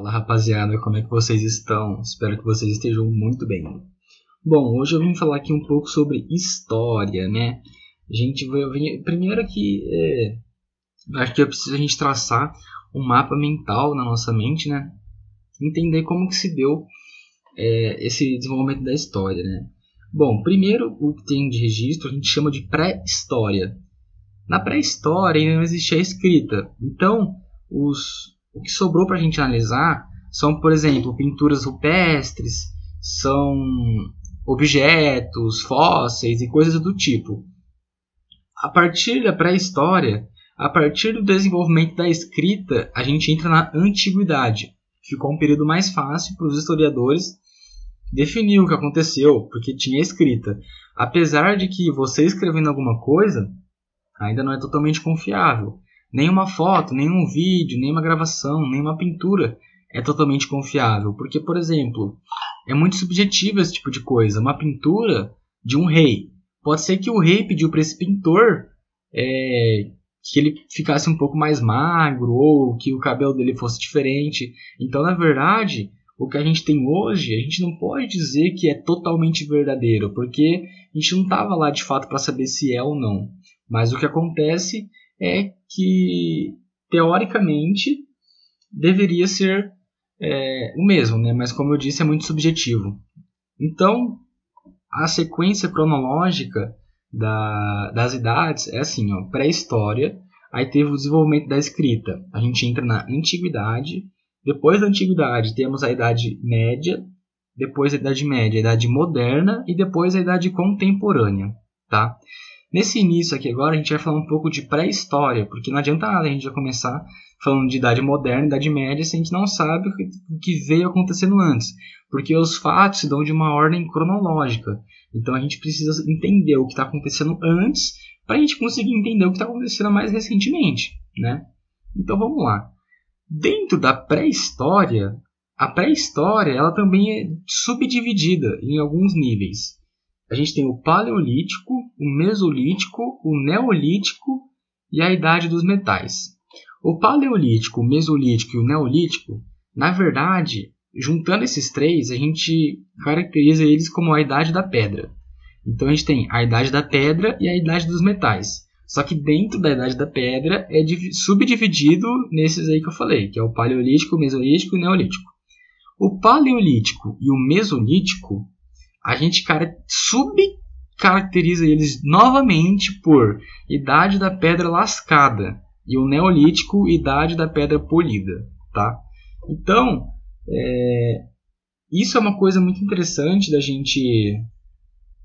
Fala rapaziada, como é que vocês estão? Espero que vocês estejam muito bem. Bom, hoje eu vim falar aqui um pouco sobre história, né? A gente vai. Primeiro que é, acho que é preciso a gente traçar um mapa mental na nossa mente, né? Entender como que se deu é, esse desenvolvimento da história, né? Bom, primeiro o que tem de registro a gente chama de pré-história. Na pré-história ainda não existia escrita, então os, o que sobrou para a gente analisar são, por exemplo, pinturas rupestres, são objetos, fósseis e coisas do tipo. A partir da pré-história, a partir do desenvolvimento da escrita, a gente entra na antiguidade. Ficou um período mais fácil para os historiadores definir o que aconteceu, porque tinha escrita. Apesar de que você escrevendo alguma coisa ainda não é totalmente confiável. Nenhuma foto, nenhum vídeo, nenhuma gravação, nenhuma pintura é totalmente confiável. Porque, por exemplo, é muito subjetivo esse tipo de coisa. Uma pintura de um rei. Pode ser que o rei pediu para esse pintor é, que ele ficasse um pouco mais magro ou que o cabelo dele fosse diferente. Então, na verdade, o que a gente tem hoje, a gente não pode dizer que é totalmente verdadeiro, porque a gente não estava lá de fato para saber se é ou não. Mas o que acontece é que, teoricamente, deveria ser é, o mesmo, né? mas como eu disse, é muito subjetivo. Então, a sequência cronológica da, das idades é assim: pré-história, aí teve o desenvolvimento da escrita, a gente entra na antiguidade, depois da antiguidade temos a idade média, depois a idade média, a idade moderna e depois a idade contemporânea, tá? Nesse início aqui agora, a gente vai falar um pouco de pré-história, porque não adianta nada a gente já começar falando de idade moderna, idade média, se a gente não sabe o que veio acontecendo antes. Porque os fatos se dão de uma ordem cronológica. Então a gente precisa entender o que está acontecendo antes para a gente conseguir entender o que está acontecendo mais recentemente. Né? Então vamos lá. Dentro da pré-história, a pré-história ela também é subdividida em alguns níveis a gente tem o Paleolítico, o Mesolítico, o Neolítico e a Idade dos Metais. O Paleolítico, o Mesolítico e o Neolítico, na verdade, juntando esses três, a gente caracteriza eles como a Idade da Pedra. Então a gente tem a Idade da Pedra e a Idade dos Metais. Só que dentro da Idade da Pedra é subdividido nesses aí que eu falei, que é o Paleolítico, o Mesolítico e o Neolítico. O Paleolítico e o Mesolítico a gente cara, subcaracteriza eles novamente por idade da pedra lascada e o neolítico idade da pedra polida, tá? Então, é, isso é uma coisa muito interessante da gente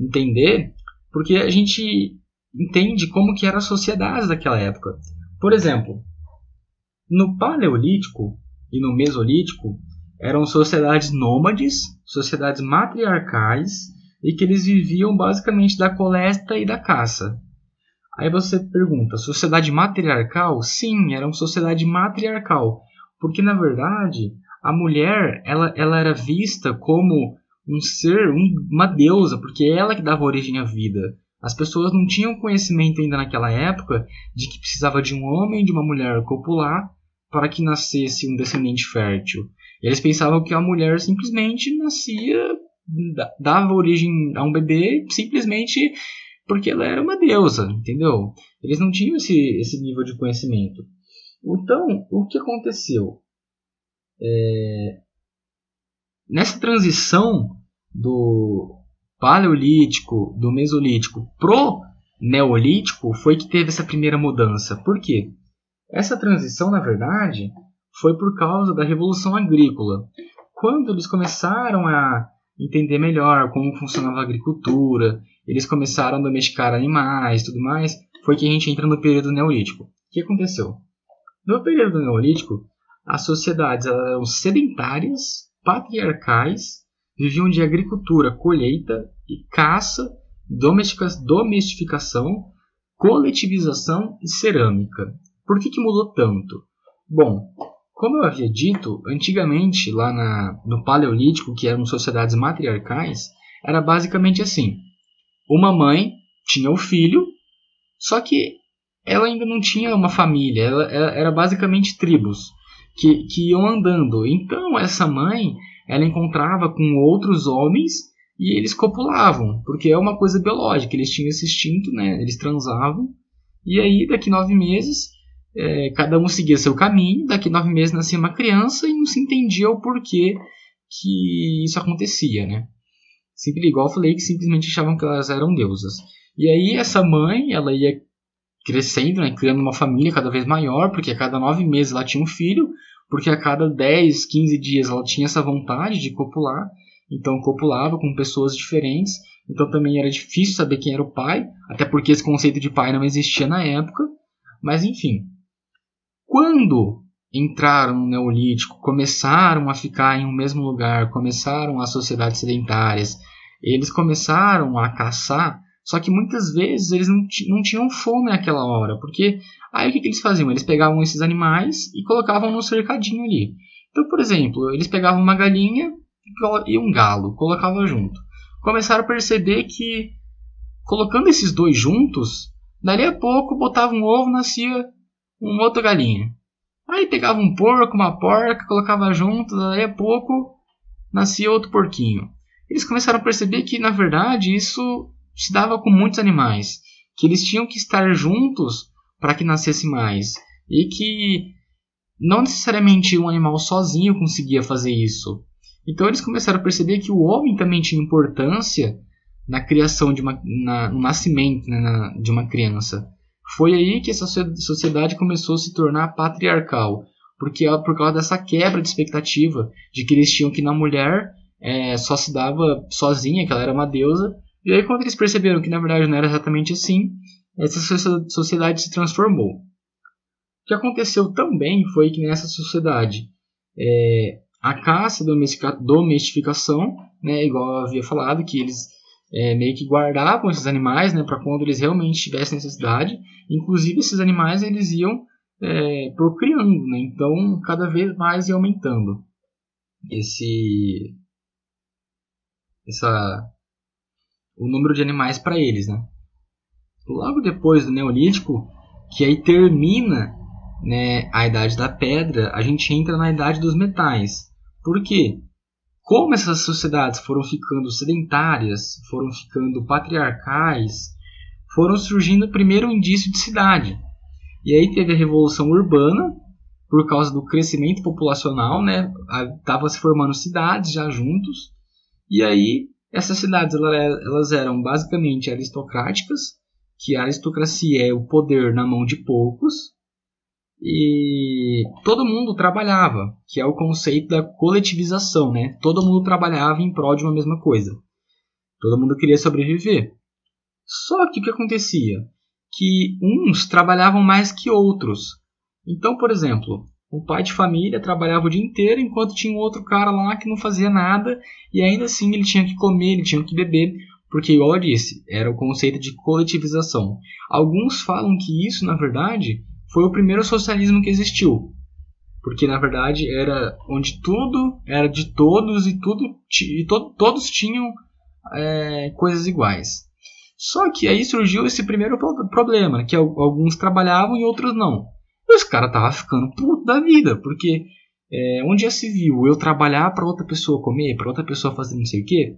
entender, porque a gente entende como que eram as sociedades daquela época. Por exemplo, no Paleolítico e no Mesolítico, eram sociedades nômades, sociedades matriarcais e que eles viviam basicamente da coleta e da caça. Aí você pergunta, sociedade matriarcal? Sim, era uma sociedade matriarcal, porque na verdade a mulher ela, ela era vista como um ser, um, uma deusa, porque é ela que dava origem à vida. As pessoas não tinham conhecimento ainda naquela época de que precisava de um homem e de uma mulher copular para que nascesse um descendente fértil. Eles pensavam que a mulher simplesmente nascia, dava origem a um bebê simplesmente porque ela era uma deusa, entendeu? Eles não tinham esse, esse nível de conhecimento. Então, o que aconteceu? É... Nessa transição do paleolítico, do mesolítico pro neolítico, foi que teve essa primeira mudança. Por quê? Essa transição, na verdade, foi por causa da Revolução Agrícola. Quando eles começaram a entender melhor como funcionava a agricultura, eles começaram a domesticar animais tudo mais, foi que a gente entra no período neolítico. O que aconteceu? No período neolítico, as sociedades eram sedentárias, patriarcais, viviam de agricultura, colheita e caça, domesticação, coletivização e cerâmica. Por que, que mudou tanto? Bom, como eu havia dito, antigamente, lá na, no Paleolítico, que eram sociedades matriarcais, era basicamente assim: uma mãe tinha o filho, só que ela ainda não tinha uma família, ela, ela era basicamente tribos, que, que iam andando. Então essa mãe, ela encontrava com outros homens e eles copulavam, porque é uma coisa biológica, eles tinham esse instinto, né? Eles transavam. E aí, daqui nove meses, é, cada um seguia seu caminho. Daqui nove meses nascia uma criança e não se entendia o porquê que isso acontecia, né? Simples, igual eu falei, que simplesmente achavam que elas eram deusas. E aí essa mãe, ela ia crescendo, né, criando uma família cada vez maior, porque a cada nove meses ela tinha um filho, porque a cada 10, 15 dias ela tinha essa vontade de copular, então copulava com pessoas diferentes, então também era difícil saber quem era o pai, até porque esse conceito de pai não existia na época, mas enfim. Quando entraram no Neolítico, começaram a ficar em um mesmo lugar, começaram as sociedades sedentárias, eles começaram a caçar, só que muitas vezes eles não, não tinham fome naquela hora, porque aí o que, que eles faziam? Eles pegavam esses animais e colocavam no cercadinho ali. Então, por exemplo, eles pegavam uma galinha e um galo, colocavam junto. Começaram a perceber que colocando esses dois juntos, dali a pouco botava um ovo, nascia uma outra galinha. Aí pegava um porco, uma porca, colocava junto, daí a pouco nascia outro porquinho. Eles começaram a perceber que, na verdade, isso se dava com muitos animais, que eles tinham que estar juntos para que nascesse mais, e que não necessariamente um animal sozinho conseguia fazer isso. Então eles começaram a perceber que o homem também tinha importância na criação de uma, na, no nascimento né, na, de uma criança. Foi aí que essa sociedade começou a se tornar patriarcal, porque por causa dessa quebra de expectativa de que eles tinham que na mulher é, só se dava sozinha, que ela era uma deusa, e aí quando eles perceberam que na verdade não era exatamente assim, essa sociedade se transformou. O que aconteceu também foi que nessa sociedade é, a caça, domesticação, né, igual eu havia falado, que eles é, meio que guardavam esses animais né, para quando eles realmente tivessem necessidade. Inclusive, esses animais eles iam é, procriando, né? então cada vez mais ia aumentando esse essa o número de animais para eles, né? Logo depois do Neolítico, que aí termina né, a Idade da Pedra, a gente entra na Idade dos Metais. Por quê? Como essas sociedades foram ficando sedentárias, foram ficando patriarcais, foram surgindo primeiro um indício de cidade. E aí teve a revolução urbana, por causa do crescimento populacional, né? Tava se formando cidades já juntos. E aí essas cidades elas eram basicamente aristocráticas, que a aristocracia é o poder na mão de poucos, e todo mundo trabalhava, que é o conceito da coletivização, né? Todo mundo trabalhava em prol de uma mesma coisa. Todo mundo queria sobreviver. Só que o que acontecia? Que uns trabalhavam mais que outros. Então, por exemplo, um pai de família trabalhava o dia inteiro enquanto tinha um outro cara lá que não fazia nada e ainda assim ele tinha que comer, ele tinha que beber, porque, igual eu disse, era o conceito de coletivização. Alguns falam que isso, na verdade, foi o primeiro socialismo que existiu. Porque na verdade era onde tudo era de todos e tudo e to, todos tinham é, coisas iguais. Só que aí surgiu esse primeiro problema, que alguns trabalhavam e outros não. E os caras estavam ficando puto da vida, porque é, onde já se viu eu trabalhar para outra pessoa comer, para outra pessoa fazer não sei o quê?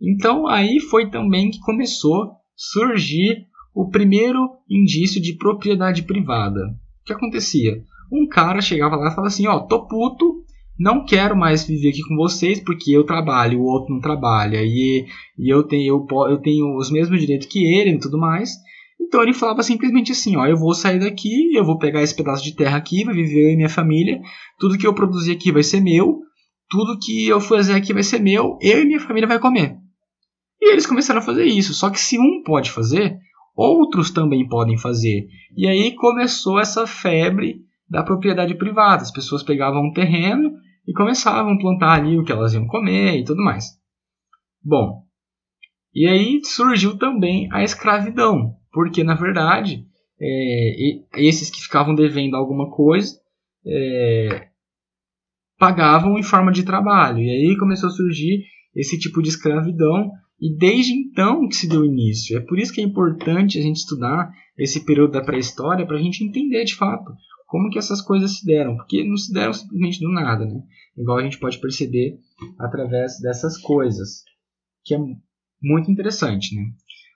Então aí foi também que começou a surgir o primeiro indício de propriedade privada. O que acontecia? Um cara chegava lá e falava assim: Ó, oh, tô puto, não quero mais viver aqui com vocês porque eu trabalho, o outro não trabalha e, e eu, tenho, eu, eu tenho os mesmos direitos que ele e tudo mais. Então ele falava simplesmente assim: Ó, eu vou sair daqui, eu vou pegar esse pedaço de terra aqui, vai viver eu e minha família, tudo que eu produzir aqui vai ser meu, tudo que eu fazer aqui vai ser meu, eu e minha família vai comer. E eles começaram a fazer isso. Só que se um pode fazer, outros também podem fazer. E aí começou essa febre da propriedade privada. As pessoas pegavam um terreno e começavam a plantar ali o que elas iam comer e tudo mais. Bom, e aí surgiu também a escravidão, porque na verdade é, esses que ficavam devendo alguma coisa é, pagavam em forma de trabalho. E aí começou a surgir esse tipo de escravidão E desde então que se deu início. É por isso que é importante a gente estudar esse período da pré-história para a gente entender de fato como que essas coisas se deram, porque não se deram simplesmente do nada, né? Igual a gente pode perceber através dessas coisas, que é muito interessante, né?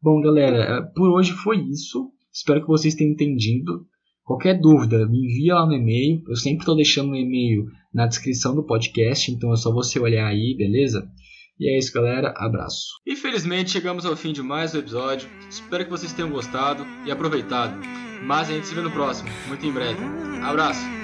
Bom, galera, é, por hoje foi isso. Espero que vocês tenham entendido. Qualquer dúvida, me envia lá no e-mail. Eu sempre estou deixando o e-mail na descrição do podcast, então é só você olhar aí, beleza? E é isso, galera. Abraço. Infelizmente, chegamos ao fim de mais um episódio. Espero que vocês tenham gostado e aproveitado. Mas a gente se vê no próximo, muito em breve. Abraço!